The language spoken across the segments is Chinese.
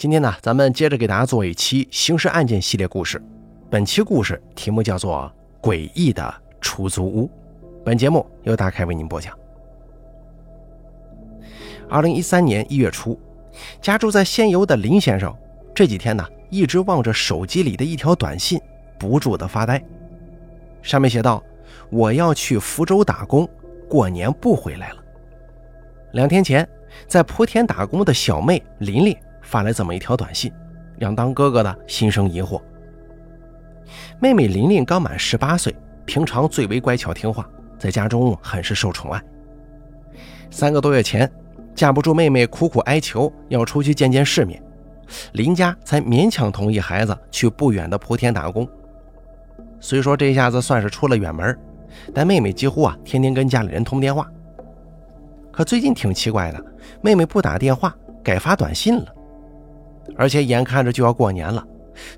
今天呢，咱们接着给大家做一期刑事案件系列故事。本期故事题目叫做《诡异的出租屋》。本节目由大开为您播讲。二零一三年一月初，家住在仙游的林先生这几天呢，一直望着手机里的一条短信，不住的发呆。上面写道：“我要去福州打工，过年不回来了。”两天前，在莆田打工的小妹琳琳。发来这么一条短信，让当哥哥的心生疑惑。妹妹琳琳刚满十八岁，平常最为乖巧听话，在家中很是受宠爱。三个多月前，架不住妹妹苦苦哀求要出去见见世面，林家才勉强同意孩子去不远的莆田打工。虽说这下子算是出了远门，但妹妹几乎啊天天跟家里人通电话。可最近挺奇怪的，妹妹不打电话，改发短信了。而且眼看着就要过年了，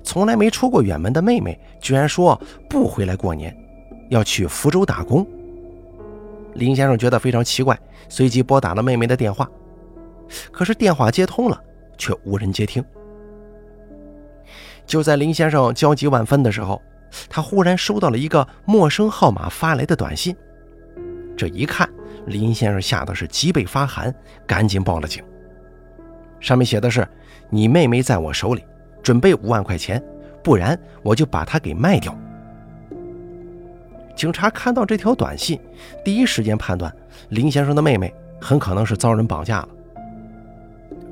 从来没出过远门的妹妹居然说不回来过年，要去福州打工。林先生觉得非常奇怪，随即拨打了妹妹的电话，可是电话接通了，却无人接听。就在林先生焦急万分的时候，他忽然收到了一个陌生号码发来的短信。这一看，林先生吓得是脊背发寒，赶紧报了警。上面写的是。你妹妹在我手里，准备五万块钱，不然我就把她给卖掉。警察看到这条短信，第一时间判断林先生的妹妹很可能是遭人绑架了。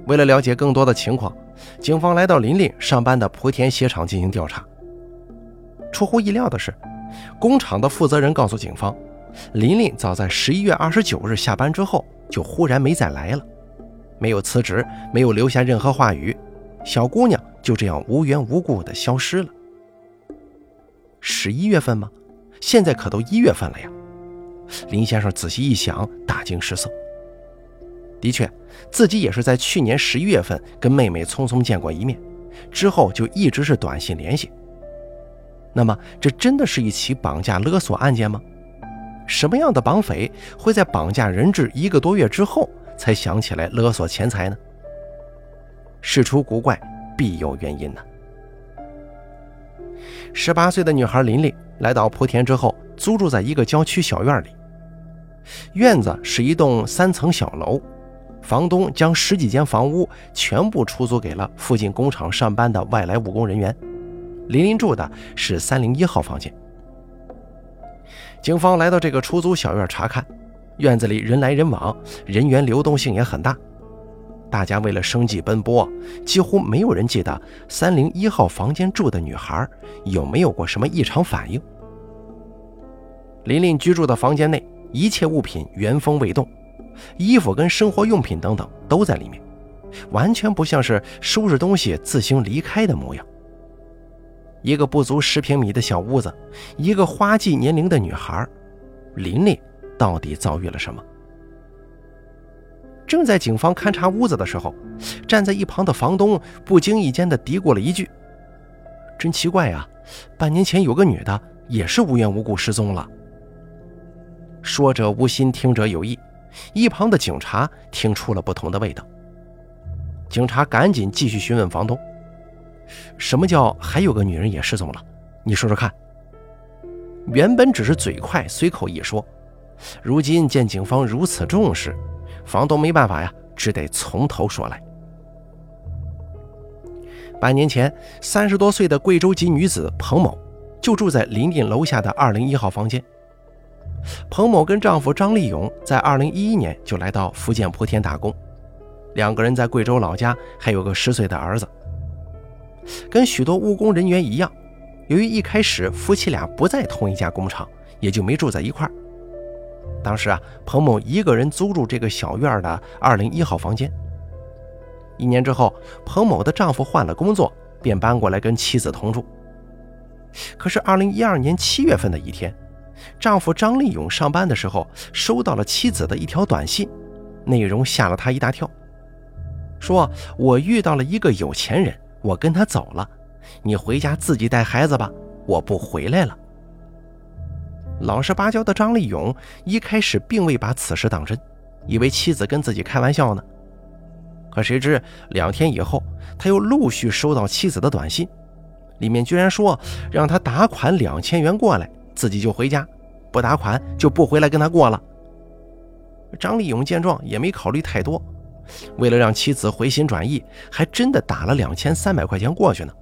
为了了解更多的情况，警方来到琳琳上班的莆田鞋厂进行调查。出乎意料的是，工厂的负责人告诉警方，琳琳早在十一月二十九日下班之后就忽然没再来了。没有辞职，没有留下任何话语，小姑娘就这样无缘无故的消失了。十一月份吗？现在可都一月份了呀！林先生仔细一想，大惊失色。的确，自己也是在去年十一月份跟妹妹匆匆见过一面，之后就一直是短信联系。那么，这真的是一起绑架勒索案件吗？什么样的绑匪会在绑架人质一个多月之后？才想起来勒索钱财呢？事出古怪，必有原因呢。十八岁的女孩琳琳来到莆田之后，租住在一个郊区小院里。院子是一栋三层小楼，房东将十几间房屋全部出租给了附近工厂上班的外来务工人员。琳琳住的是三零一号房间。警方来到这个出租小院查看。院子里人来人往，人员流动性也很大。大家为了生计奔波，几乎没有人记得三零一号房间住的女孩有没有过什么异常反应。琳琳居住的房间内，一切物品原封未动，衣服跟生活用品等等都在里面，完全不像是收拾东西自行离开的模样。一个不足十平米的小屋子，一个花季年龄的女孩，琳琳。到底遭遇了什么？正在警方勘察屋子的时候，站在一旁的房东不经意间的嘀咕了一句：“真奇怪呀，半年前有个女的也是无缘无故失踪了。”说者无心，听者有意，一旁的警察听出了不同的味道。警察赶紧继续询问房东：“什么叫还有个女人也失踪了？你说说看。”原本只是嘴快，随口一说。如今见警方如此重视，房东没办法呀，只得从头说来。半年前，三十多岁的贵州籍女子彭某就住在临近楼下的二零一号房间。彭某跟丈夫张立勇在二零一一年就来到福建莆田打工，两个人在贵州老家还有个十岁的儿子。跟许多务工人员一样，由于一开始夫妻俩不在同一家工厂，也就没住在一块儿。当时啊，彭某一个人租住这个小院的二零一号房间。一年之后，彭某的丈夫换了工作，便搬过来跟妻子同住。可是，二零一二年七月份的一天，丈夫张立勇上班的时候收到了妻子的一条短信，内容吓了他一大跳，说：“我遇到了一个有钱人，我跟他走了，你回家自己带孩子吧，我不回来了。”老实巴交的张立勇一开始并未把此事当真，以为妻子跟自己开玩笑呢。可谁知两天以后，他又陆续收到妻子的短信，里面居然说让他打款两千元过来，自己就回家；不打款就不回来跟他过了。张立勇见状也没考虑太多，为了让妻子回心转意，还真的打了两千三百块钱过去呢。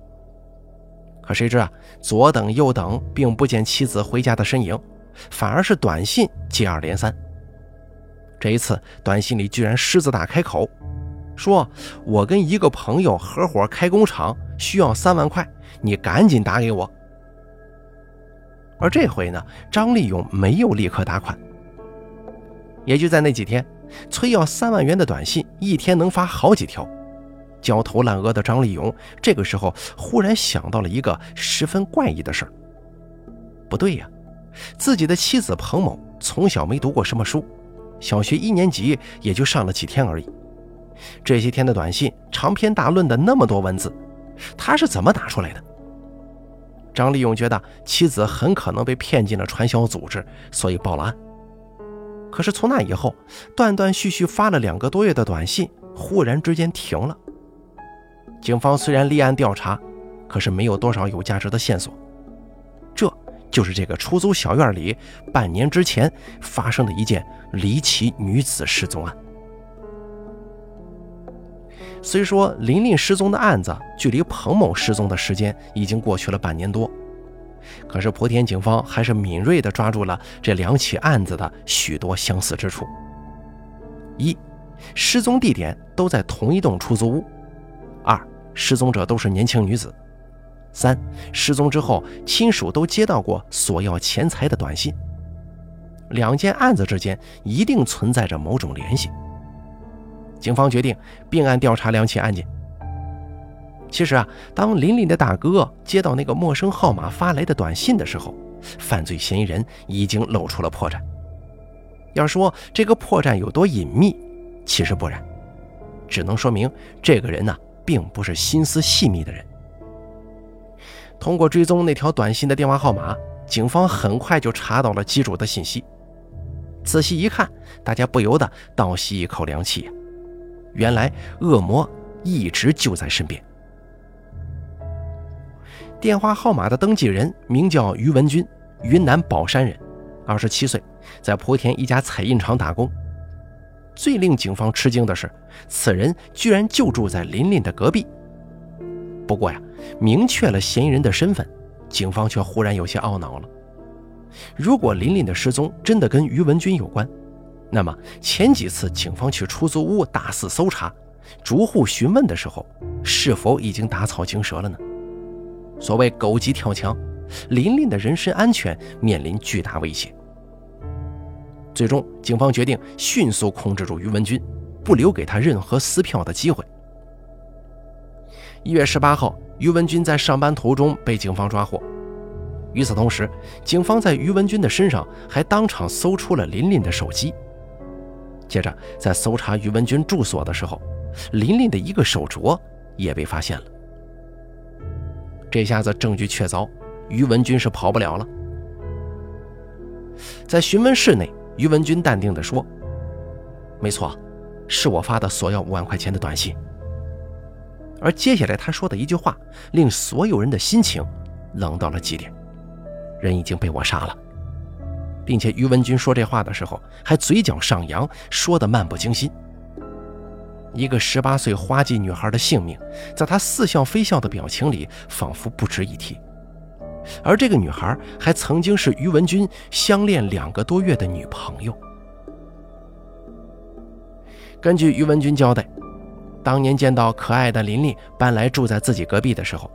可谁知啊，左等右等，并不见妻子回家的身影，反而是短信接二连三。这一次，短信里居然狮子大开口，说：“我跟一个朋友合伙开工厂，需要三万块，你赶紧打给我。”而这回呢，张立勇没有立刻打款。也就在那几天，催要三万元的短信一天能发好几条。焦头烂额的张立勇这个时候忽然想到了一个十分怪异的事儿。不对呀，自己的妻子彭某从小没读过什么书。小学一年级也就上了几天而已，这些天的短信长篇大论的那么多文字，他是怎么打出来的？张立勇觉得妻子很可能被骗进了传销组织，所以报了案。可是从那以后，断断续续发了两个多月的短信，忽然之间停了。警方虽然立案调查，可是没有多少有价值的线索。这。就是这个出租小院里半年之前发生的一件离奇女子失踪案。虽说琳琳失踪的案子距离彭某失踪的时间已经过去了半年多，可是莆田警方还是敏锐地抓住了这两起案子的许多相似之处：一，失踪地点都在同一栋出租屋；失踪者都是年轻女子。三失踪之后，亲属都接到过索要钱财的短信。两件案子之间一定存在着某种联系。警方决定并案调查两起案件。其实啊，当林林的大哥接到那个陌生号码发来的短信的时候，犯罪嫌疑人已经露出了破绽。要说这个破绽有多隐秘，其实不然，只能说明这个人呢，并不是心思细密的人。通过追踪那条短信的电话号码，警方很快就查到了机主的信息。仔细一看，大家不由得倒吸一口凉气！原来恶魔一直就在身边。电话号码的登记人名叫于文军，云南保山人，二十七岁，在莆田一家彩印厂打工。最令警方吃惊的是，此人居然就住在琳琳的隔壁。不过呀。明确了嫌疑人的身份，警方却忽然有些懊恼了。如果琳琳的失踪真的跟于文军有关，那么前几次警方去出租屋大肆搜查、逐户询问的时候，是否已经打草惊蛇了呢？所谓狗急跳墙，琳琳的人身安全面临巨大威胁。最终，警方决定迅速控制住于文军，不留给他任何撕票的机会。一月十八号。于文军在上班途中被警方抓获。与此同时，警方在于文军的身上还当场搜出了琳琳的手机。接着，在搜查于文军住所的时候，琳琳的一个手镯也被发现了。这下子证据确凿，于文军是跑不了了。在询问室内，于文军淡定地说：“没错，是我发的索要五万块钱的短信。”而接下来他说的一句话，令所有人的心情冷到了极点。人已经被我杀了，并且于文军说这话的时候还嘴角上扬，说的漫不经心。一个十八岁花季女孩的性命，在他似笑非笑的表情里，仿佛不值一提。而这个女孩还曾经是于文军相恋两个多月的女朋友。根据于文军交代。当年见到可爱的琳琳搬来住在自己隔壁的时候，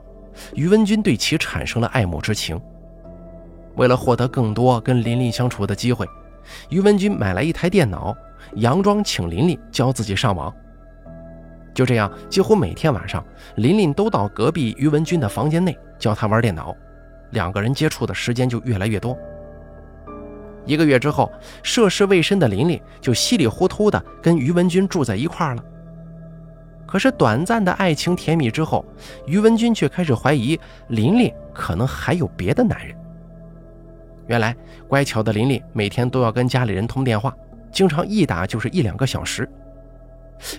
于文军对其产生了爱慕之情。为了获得更多跟琳琳相处的机会，于文军买来一台电脑，佯装请琳琳教自己上网。就这样，几乎每天晚上，琳琳都到隔壁于文军的房间内教他玩电脑，两个人接触的时间就越来越多。一个月之后，涉世未深的琳琳就稀里糊涂的跟于文军住在一块儿了。可是短暂的爱情甜蜜之后，于文军却开始怀疑琳琳可能还有别的男人。原来，乖巧的琳琳每天都要跟家里人通电话，经常一打就是一两个小时。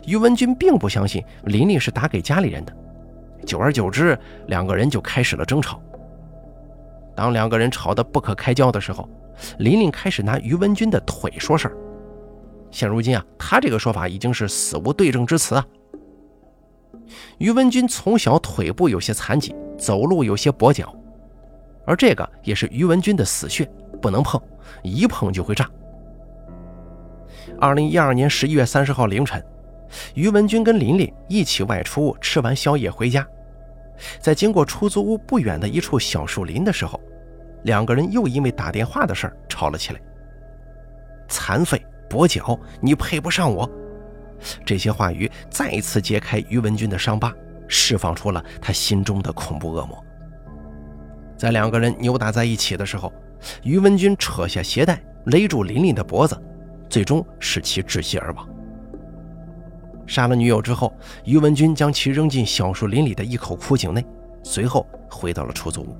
于文军并不相信琳琳是打给家里人的。久而久之，两个人就开始了争吵。当两个人吵得不可开交的时候，琳琳开始拿于文军的腿说事儿。现如今啊，他这个说法已经是死无对证之词啊。于文军从小腿部有些残疾，走路有些跛脚，而这个也是于文军的死穴，不能碰，一碰就会炸。二零一二年十一月三十号凌晨，于文军跟琳琳一起外出吃完宵夜回家，在经过出租屋不远的一处小树林的时候，两个人又因为打电话的事儿吵了起来。残废、跛脚，你配不上我。这些话语再一次揭开于文军的伤疤，释放出了他心中的恐怖恶魔。在两个人扭打在一起的时候，于文军扯下鞋带勒住琳琳的脖子，最终使其窒息而亡。杀了女友之后，于文军将其扔进小树林里的一口枯井内，随后回到了出租屋。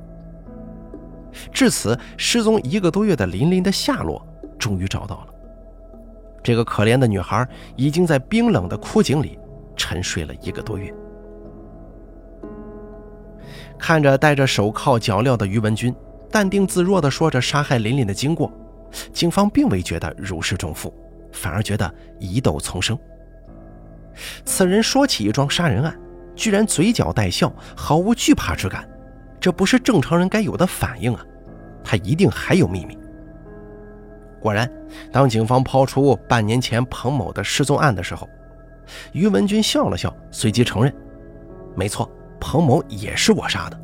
至此，失踪一个多月的琳琳的下落终于找到了。这个可怜的女孩已经在冰冷的枯井里沉睡了一个多月。看着戴着手铐脚镣的于文军，淡定自若地说着杀害琳琳的经过，警方并未觉得如释重负，反而觉得疑窦丛生。此人说起一桩杀人案，居然嘴角带笑，毫无惧怕之感，这不是正常人该有的反应啊！他一定还有秘密。果然，当警方抛出半年前彭某的失踪案的时候，于文军笑了笑，随即承认：“没错，彭某也是我杀的。”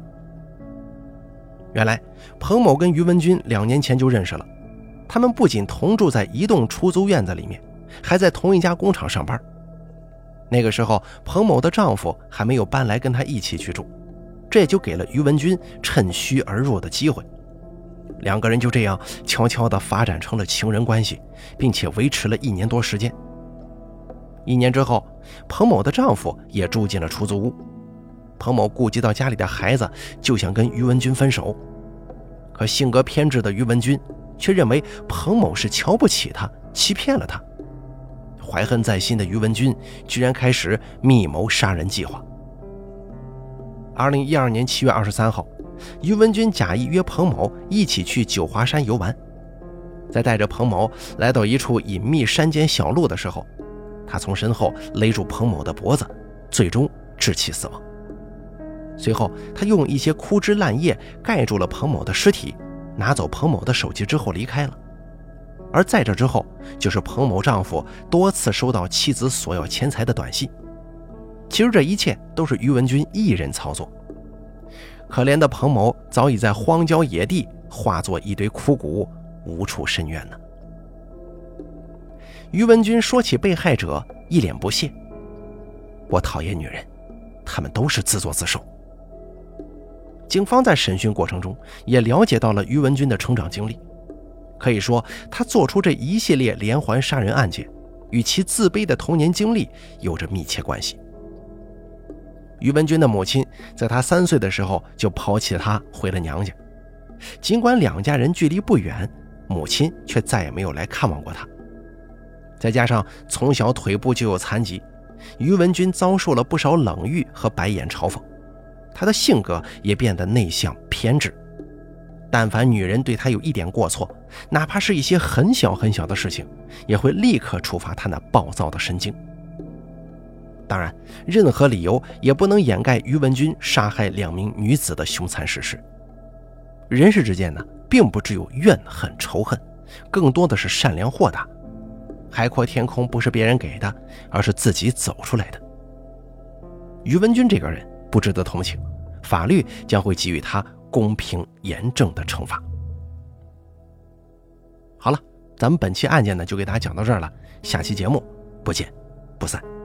原来，彭某跟于文军两年前就认识了，他们不仅同住在一栋出租院子里面，还在同一家工厂上班。那个时候，彭某的丈夫还没有搬来跟他一起居住，这也就给了于文军趁虚而入的机会。两个人就这样悄悄地发展成了情人关系，并且维持了一年多时间。一年之后，彭某的丈夫也住进了出租屋。彭某顾及到家里的孩子，就想跟于文军分手。可性格偏执的于文军却认为彭某是瞧不起他，欺骗了他。怀恨在心的于文军居然开始密谋杀人计划。二零一二年七月二十三号。于文军假意约彭某一起去九华山游玩，在带着彭某来到一处隐秘山间小路的时候，他从身后勒住彭某的脖子，最终窒其死亡。随后，他用一些枯枝烂叶盖住了彭某的尸体，拿走彭某的手机之后离开了。而在这之后，就是彭某丈夫多次收到妻子索要钱财的短信。其实这一切都是于文军一人操作。可怜的彭某早已在荒郊野地化作一堆枯骨，无处伸冤呢。于文军说起被害者，一脸不屑：“我讨厌女人，她们都是自作自受。”警方在审讯过程中也了解到了于文军的成长经历，可以说他做出这一系列连环杀人案件，与其自卑的童年经历有着密切关系。于文军的母亲在他三岁的时候就抛弃他回了娘家，尽管两家人距离不远，母亲却再也没有来看望过他。再加上从小腿部就有残疾，于文军遭受了不少冷遇和白眼嘲讽，他的性格也变得内向偏执。但凡女人对他有一点过错，哪怕是一些很小很小的事情，也会立刻触发他那暴躁的神经。当然，任何理由也不能掩盖于文军杀害两名女子的凶残事实。人世之间呢，并不只有怨恨仇恨，更多的是善良豁达。海阔天空不是别人给的，而是自己走出来的。于文军这个人不值得同情，法律将会给予他公平严正的惩罚。好了，咱们本期案件呢，就给大家讲到这儿了，下期节目不见不散。